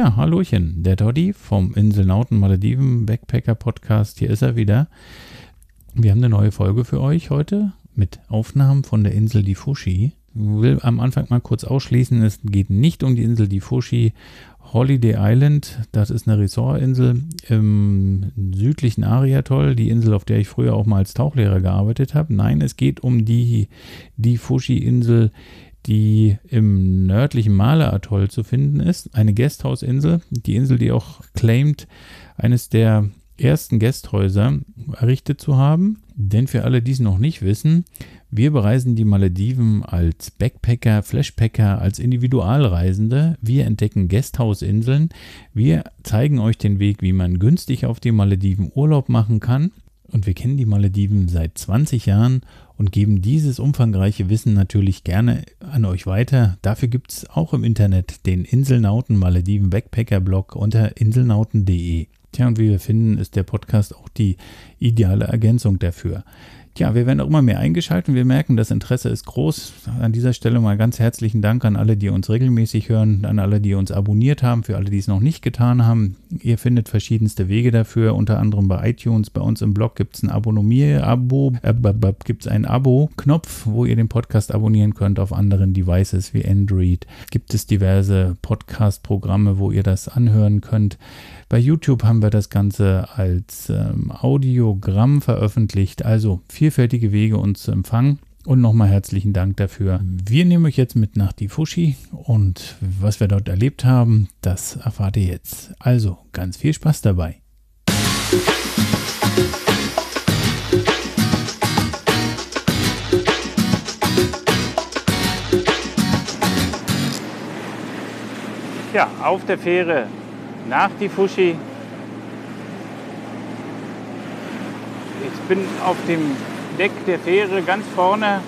Ja, Hallöchen, der Toddy vom Inselnauten Malediven Backpacker Podcast. Hier ist er wieder. Wir haben eine neue Folge für euch heute mit Aufnahmen von der Insel Difushi. Ich will am Anfang mal kurz ausschließen, es geht nicht um die Insel Difushi. Holiday Island, das ist eine Ressortinsel im südlichen Ariatoll, die Insel, auf der ich früher auch mal als Tauchlehrer gearbeitet habe. Nein, es geht um die Difushi-Insel die im nördlichen Male-Atoll zu finden ist. Eine Gasthausinsel, die Insel, die auch claimt, eines der ersten Gasthäuser errichtet zu haben. Denn für alle, die es noch nicht wissen, wir bereisen die Malediven als Backpacker, Flashpacker, als Individualreisende. Wir entdecken Gasthausinseln. Wir zeigen euch den Weg, wie man günstig auf die Malediven Urlaub machen kann. Und wir kennen die Malediven seit 20 Jahren und geben dieses umfangreiche Wissen natürlich gerne an euch weiter. Dafür gibt es auch im Internet den Inselnauten Malediven Backpacker Blog unter inselnauten.de. Tja, und wie wir finden, ist der Podcast auch die ideale Ergänzung dafür. Ja, wir werden auch immer mehr eingeschaltet. Wir merken, das Interesse ist groß. An dieser Stelle mal ganz herzlichen Dank an alle, die uns regelmäßig hören, an alle, die uns abonniert haben, für alle, die es noch nicht getan haben. Ihr findet verschiedenste Wege dafür, unter anderem bei iTunes. Bei uns im Blog gibt es ein Abonnier-Abo, äh, gibt es einen Abo-Knopf, wo ihr den Podcast abonnieren könnt auf anderen Devices wie Android. Gibt es diverse Podcast-Programme, wo ihr das anhören könnt. Bei YouTube haben wir das Ganze als ähm, Audiogramm veröffentlicht, also vielfältige Wege uns zu empfangen. Und nochmal herzlichen Dank dafür. Wir nehmen euch jetzt mit nach die Fushi und was wir dort erlebt haben, das erfahrt ihr jetzt. Also ganz viel Spaß dabei. Ja, auf der Fähre nach die Fushi. Ich bin auf dem Deck der Fähre ganz vorne.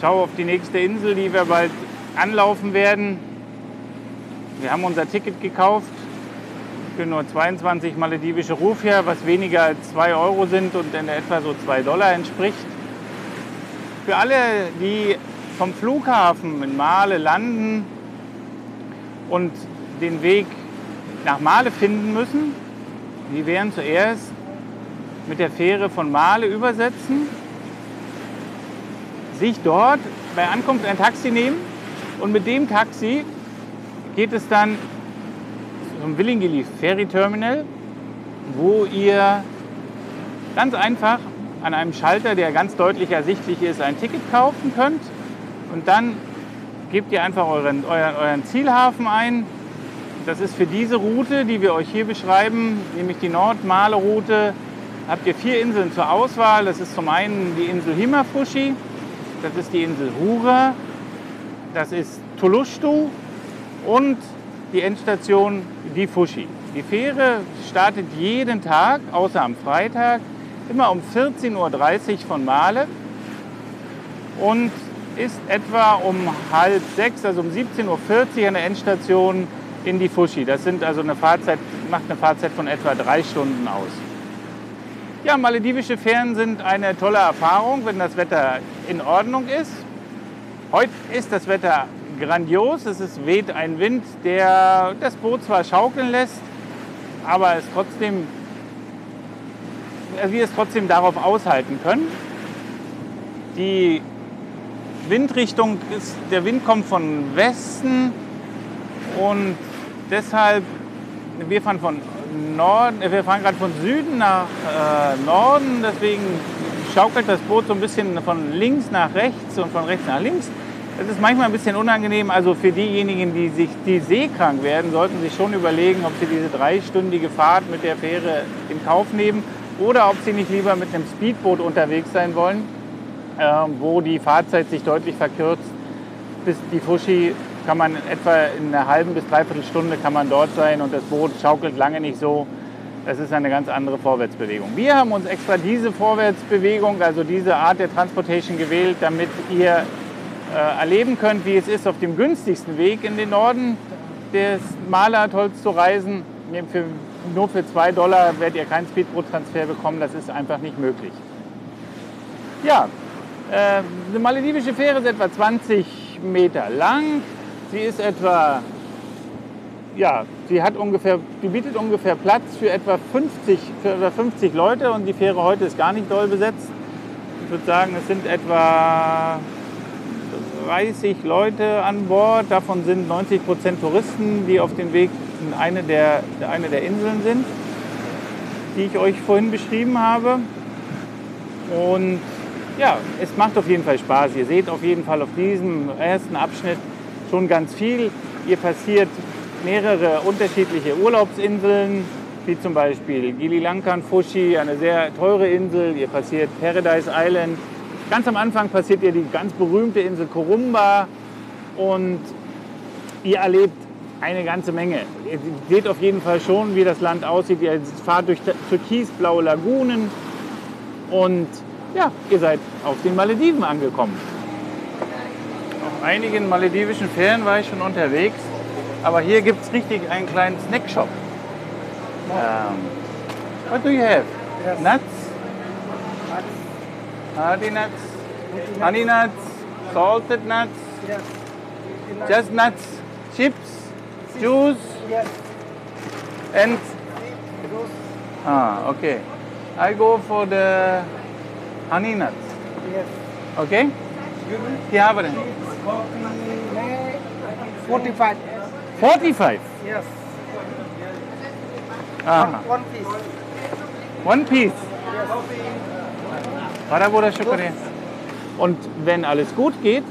Schaue auf die nächste Insel, die wir bald anlaufen werden. Wir haben unser Ticket gekauft für nur 22 maledivische Rufia, was weniger als 2 Euro sind und in etwa so 2 Dollar entspricht. Für alle, die vom Flughafen in Male landen und den Weg nach Male finden müssen. Die werden zuerst mit der Fähre von Male übersetzen, sich dort bei Ankunft ein Taxi nehmen und mit dem Taxi geht es dann zum Willingili Ferry Terminal, wo ihr ganz einfach an einem Schalter, der ganz deutlich ersichtlich ist, ein Ticket kaufen könnt. Und dann gebt ihr einfach euren, euren, euren Zielhafen ein, das ist für diese Route, die wir euch hier beschreiben, nämlich die Nordmale-Route, habt ihr vier Inseln zur Auswahl. Das ist zum einen die Insel Himafushi, das ist die Insel Hura, das ist Tulushtu und die Endstation Difushi. Die Fähre startet jeden Tag, außer am Freitag, immer um 14.30 Uhr von Male und ist etwa um halb sechs, also um 17.40 Uhr an der Endstation in die Fushi. Das sind also eine Fahrzeit, macht eine Fahrzeit von etwa drei Stunden aus. Ja, maledivische Fähren sind eine tolle Erfahrung, wenn das Wetter in Ordnung ist. Heute ist das Wetter grandios. Es ist, weht ein Wind, der das Boot zwar schaukeln lässt, aber es trotzdem, wir es trotzdem darauf aushalten können. Die Windrichtung ist, der Wind kommt von Westen und deshalb, wir fahren von Norden, wir fahren gerade von Süden nach äh, Norden, deswegen schaukelt das Boot so ein bisschen von links nach rechts und von rechts nach links. Das ist manchmal ein bisschen unangenehm. Also für diejenigen, die sich die seekrank werden, sollten sich schon überlegen, ob sie diese dreistündige Fahrt mit der Fähre in Kauf nehmen oder ob sie nicht lieber mit einem Speedboot unterwegs sein wollen, äh, wo die Fahrzeit sich deutlich verkürzt. Bis die Fushi kann man etwa in einer halben bis dreiviertel Stunde kann man dort sein und das Boot schaukelt lange nicht so. Das ist eine ganz andere Vorwärtsbewegung. Wir haben uns extra diese Vorwärtsbewegung, also diese Art der Transportation gewählt, damit ihr äh, erleben könnt, wie es ist, auf dem günstigsten Weg in den Norden des Malatolls zu reisen. Für, nur für 2 Dollar werdet ihr keinen Speedboot-Transfer bekommen, das ist einfach nicht möglich. Ja, äh, eine maledivische Fähre ist etwa 20 Meter lang. Sie ist etwa, ja, sie hat ungefähr, die bietet ungefähr Platz für etwa 50, für etwa 50 Leute und die Fähre heute ist gar nicht doll besetzt. Ich würde sagen, es sind etwa 30 Leute an Bord. Davon sind 90 Prozent Touristen, die auf dem Weg in eine der, eine der Inseln sind, die ich euch vorhin beschrieben habe. Und ja, es macht auf jeden Fall Spaß. Ihr seht auf jeden Fall auf diesem ersten Abschnitt schon ganz viel. Ihr passiert mehrere unterschiedliche Urlaubsinseln, wie zum Beispiel Gili Lankan, Fushi, eine sehr teure Insel. Ihr passiert Paradise Island, Ganz am Anfang passiert ihr die ganz berühmte Insel Korumba und ihr erlebt eine ganze Menge. Ihr seht auf jeden Fall schon, wie das Land aussieht. Ihr fahrt durch türkisblaue Lagunen und ja, ihr seid auf den Malediven angekommen. Einigen maledivischen Fähren war ich schon unterwegs, aber hier gibt es richtig einen kleinen Snackshop. Um, ähm, what do you have? Yes. Nuts? Hardy nuts, honey nuts, salted nuts, Yes. just nuts, chips, juice, Yes. and ah, okay. I go for the honey nuts. yes. Okay? Hier haben wir den. Forty-five. 45. Yes. Aha. One piece. One piece. Und wenn alles gut geht,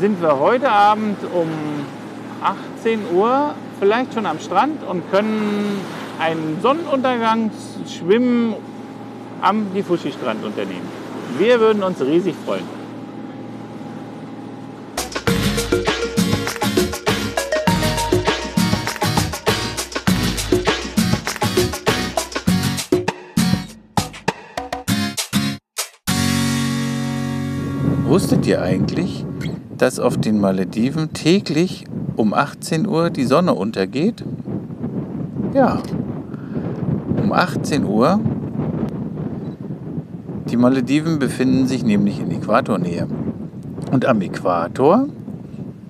sind wir heute Abend um 18 Uhr vielleicht schon am Strand und können einen Sonnenuntergangsschwimmen am Difushi-Strand unternehmen. Wir würden uns riesig freuen. Wusstet ihr eigentlich, dass auf den Malediven täglich um 18 Uhr die Sonne untergeht? Ja, um 18 Uhr. Die Malediven befinden sich nämlich in Äquatornähe. Und am Äquator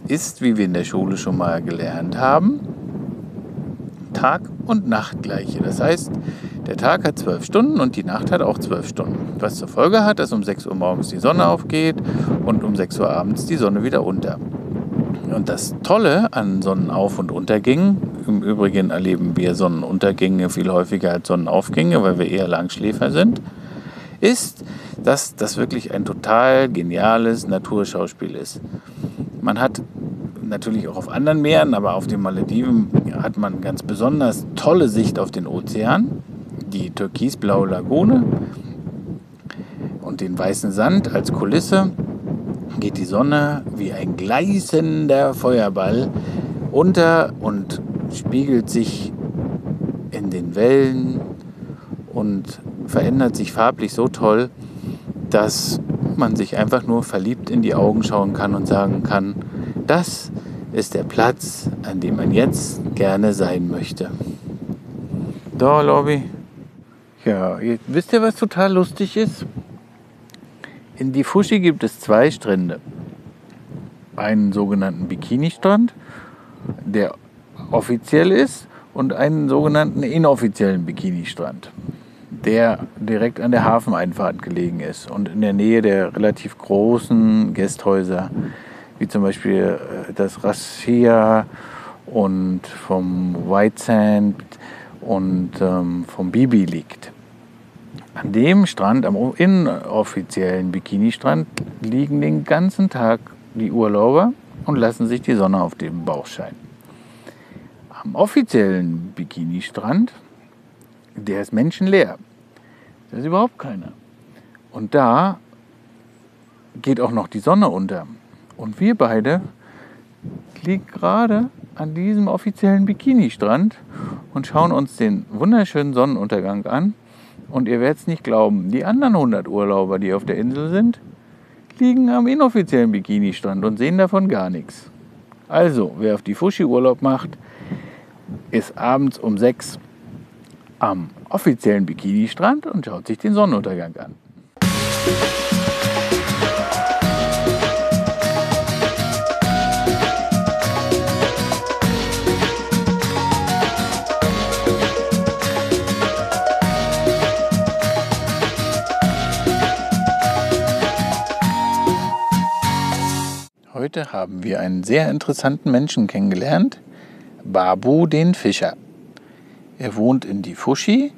ist, wie wir in der Schule schon mal gelernt haben, Tag und Nacht gleiche. Das heißt, der Tag hat zwölf Stunden und die Nacht hat auch zwölf Stunden. Was zur Folge hat, dass um 6 Uhr morgens die Sonne aufgeht und um 6 Uhr abends die Sonne wieder unter. Und das Tolle an Sonnenauf- und Untergängen, im Übrigen erleben wir Sonnenuntergänge viel häufiger als Sonnenaufgänge, weil wir eher Langschläfer sind, ist, dass das wirklich ein total geniales Naturschauspiel ist. Man hat natürlich auch auf anderen Meeren, aber auf den Malediven hat man ganz besonders tolle Sicht auf den Ozean, die türkisblaue Lagune und den weißen Sand als Kulisse geht die Sonne wie ein gleißender Feuerball unter und spiegelt sich in den Wellen und verändert sich farblich so toll, dass man sich einfach nur verliebt in die Augen schauen kann und sagen kann, das ist der Platz, an dem man jetzt gerne sein möchte. Da, Lobby. Ja, wisst ihr, was total lustig ist? In Difushi gibt es zwei Strände. Einen sogenannten Bikini-Strand, der offiziell ist, und einen sogenannten inoffiziellen Bikini-Strand, der direkt an der Hafeneinfahrt gelegen ist und in der Nähe der relativ großen Gästhäuser, wie zum Beispiel äh, das Rassia und vom White Sand und ähm, vom Bibi liegt. An dem Strand, am inoffiziellen Bikini-Strand, liegen den ganzen Tag die Urlauber und lassen sich die Sonne auf dem Bauch scheinen. Am offiziellen Bikini-Strand, der ist menschenleer. Da ist überhaupt keiner. Und da geht auch noch die Sonne unter. Und wir beide liegen gerade an diesem offiziellen Bikini-Strand und schauen uns den wunderschönen Sonnenuntergang an. Und ihr werdet es nicht glauben, die anderen 100 Urlauber, die auf der Insel sind, liegen am inoffiziellen Bikini-Strand und sehen davon gar nichts. Also, wer auf die Fushi Urlaub macht, ist abends um 6 am offiziellen Bikini-Strand und schaut sich den Sonnenuntergang an. Heute haben wir einen sehr interessanten Menschen kennengelernt, Babu den Fischer. Er wohnt in Difushi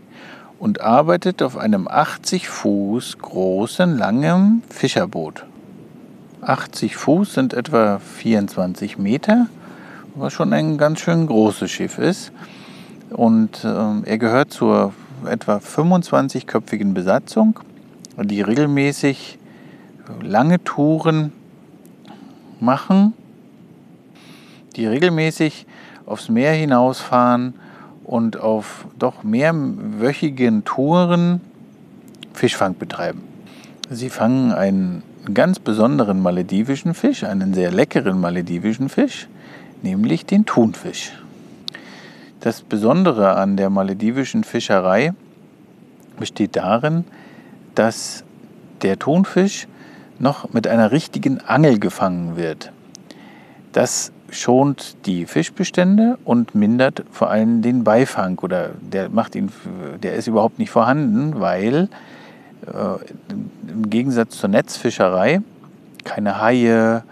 und arbeitet auf einem 80 Fuß großen, langen Fischerboot. 80 Fuß sind etwa 24 Meter, was schon ein ganz schön großes Schiff ist. Und äh, er gehört zur etwa 25-köpfigen Besatzung, die regelmäßig lange Touren machen, die regelmäßig aufs Meer hinausfahren und auf doch mehrwöchigen Touren Fischfang betreiben. Sie fangen einen ganz besonderen maledivischen Fisch, einen sehr leckeren maledivischen Fisch, nämlich den Thunfisch. Das Besondere an der maledivischen Fischerei besteht darin, dass der Thunfisch noch mit einer richtigen Angel gefangen wird. Das schont die Fischbestände und mindert vor allem den Beifang oder der macht ihn, der ist überhaupt nicht vorhanden, weil äh, im Gegensatz zur Netzfischerei keine Haie,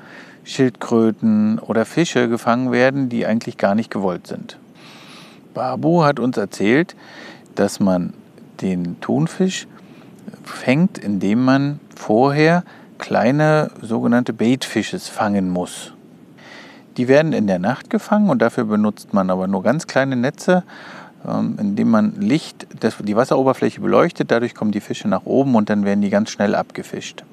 Schildkröten oder Fische gefangen werden, die eigentlich gar nicht gewollt sind. Babu hat uns erzählt, dass man den Thunfisch fängt, indem man vorher kleine sogenannte Baitfishes fangen muss. Die werden in der Nacht gefangen und dafür benutzt man aber nur ganz kleine Netze, ähm, indem man Licht, die Wasseroberfläche beleuchtet. Dadurch kommen die Fische nach oben und dann werden die ganz schnell abgefischt.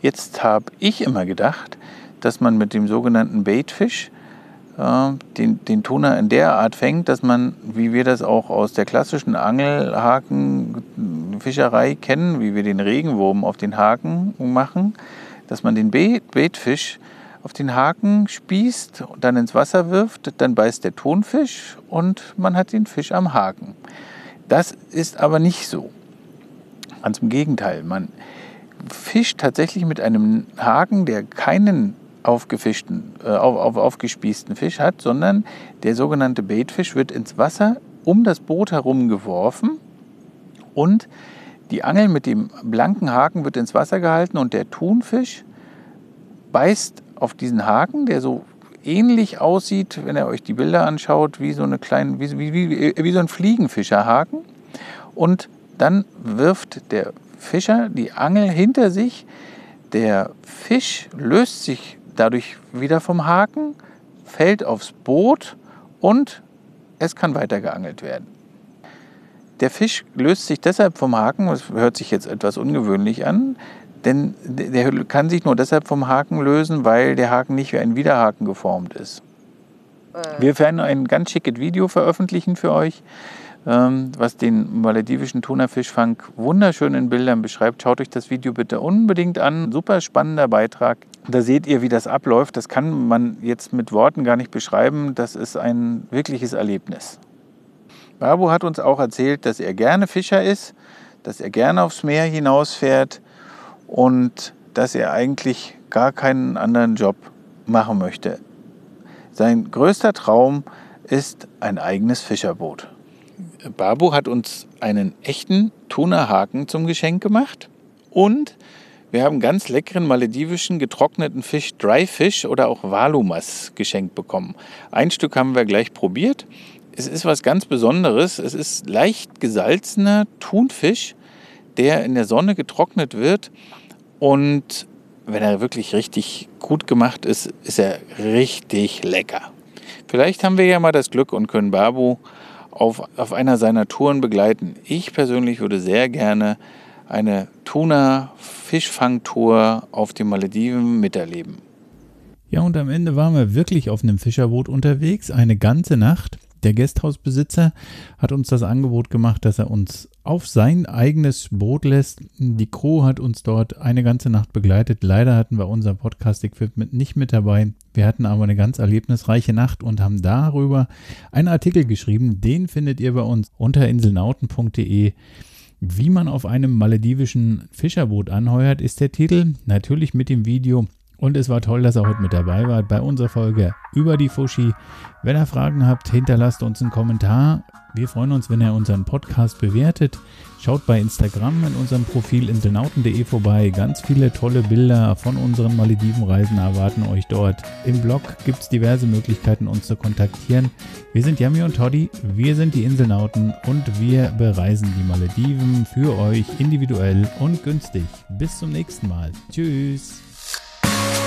Jetzt habe ich immer gedacht, dass man mit dem sogenannten Baitfish äh, den, den Tuna in der Art fängt, dass man, wie wir das auch aus der klassischen Angelhakenfischerei kennen, wie wir den Regenwurm auf den Haken machen, dass man den Baitfisch auf den Haken spießt, dann ins Wasser wirft, dann beißt der Thunfisch und man hat den Fisch am Haken. Das ist aber nicht so. Ganz im Gegenteil, man fischt tatsächlich mit einem Haken, der keinen aufgefischten, äh, auf, auf, aufgespießten Fisch hat, sondern der sogenannte Baitfisch wird ins Wasser um das Boot herum geworfen und die Angel mit dem blanken Haken wird ins Wasser gehalten und der Thunfisch beißt auf diesen Haken, der so ähnlich aussieht, wenn ihr euch die Bilder anschaut, wie so, eine kleine, wie, wie, wie, wie so ein Fliegenfischerhaken. Und dann wirft der Fischer die Angel hinter sich. Der Fisch löst sich dadurch wieder vom Haken, fällt aufs Boot und es kann weiter geangelt werden. Der Fisch löst sich deshalb vom Haken, das hört sich jetzt etwas ungewöhnlich an, denn der kann sich nur deshalb vom Haken lösen, weil der Haken nicht wie ein Widerhaken geformt ist. Wir werden ein ganz schickes Video veröffentlichen für euch, ähm, was den maledivischen Tunafischfang wunderschön in Bildern beschreibt. Schaut euch das Video bitte unbedingt an. Super spannender Beitrag. Da seht ihr, wie das abläuft. Das kann man jetzt mit Worten gar nicht beschreiben. Das ist ein wirkliches Erlebnis. Babu hat uns auch erzählt, dass er gerne Fischer ist, dass er gerne aufs Meer hinausfährt und dass er eigentlich gar keinen anderen Job machen möchte. Sein größter Traum ist ein eigenes Fischerboot. Babu hat uns einen echten Tunahaken zum Geschenk gemacht und wir haben ganz leckeren maledivischen getrockneten Fisch, Dry Fish oder auch Walumas geschenkt bekommen. Ein Stück haben wir gleich probiert. Es ist was ganz Besonderes. Es ist leicht gesalzener Thunfisch, der in der Sonne getrocknet wird und wenn er wirklich richtig gut gemacht ist, ist er richtig lecker. Vielleicht haben wir ja mal das Glück und können Babu auf, auf einer seiner Touren begleiten. Ich persönlich würde sehr gerne eine Tuna-Fischfangtour auf den Malediven miterleben. Ja, und am Ende waren wir wirklich auf einem Fischerboot unterwegs, eine ganze Nacht. Der Gasthausbesitzer hat uns das Angebot gemacht, dass er uns auf sein eigenes Boot lässt. Die Crew hat uns dort eine ganze Nacht begleitet. Leider hatten wir unser Podcast-Equipment nicht mit dabei. Wir hatten aber eine ganz erlebnisreiche Nacht und haben darüber einen Artikel geschrieben. Den findet ihr bei uns unter inselnauten.de. Wie man auf einem maledivischen Fischerboot anheuert, ist der Titel. Natürlich mit dem Video und es war toll, dass er heute mit dabei war bei unserer Folge über die Fushi. Wenn ihr Fragen habt, hinterlasst uns einen Kommentar. Wir freuen uns, wenn ihr unseren Podcast bewertet. Schaut bei Instagram in unserem Profil inselnauten.de vorbei. Ganz viele tolle Bilder von unseren Maledivenreisen erwarten euch dort. Im Blog gibt es diverse Möglichkeiten, uns zu kontaktieren. Wir sind Yami und Toddy, wir sind die Inselnauten und wir bereisen die Malediven für euch individuell und günstig. Bis zum nächsten Mal. Tschüss.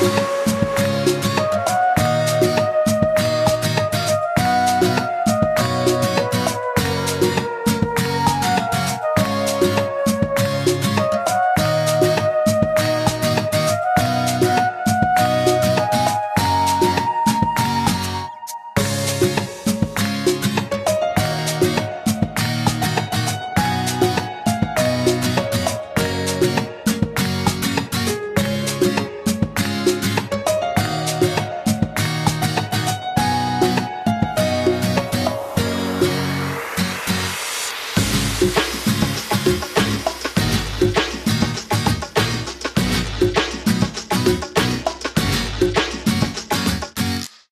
Thank you.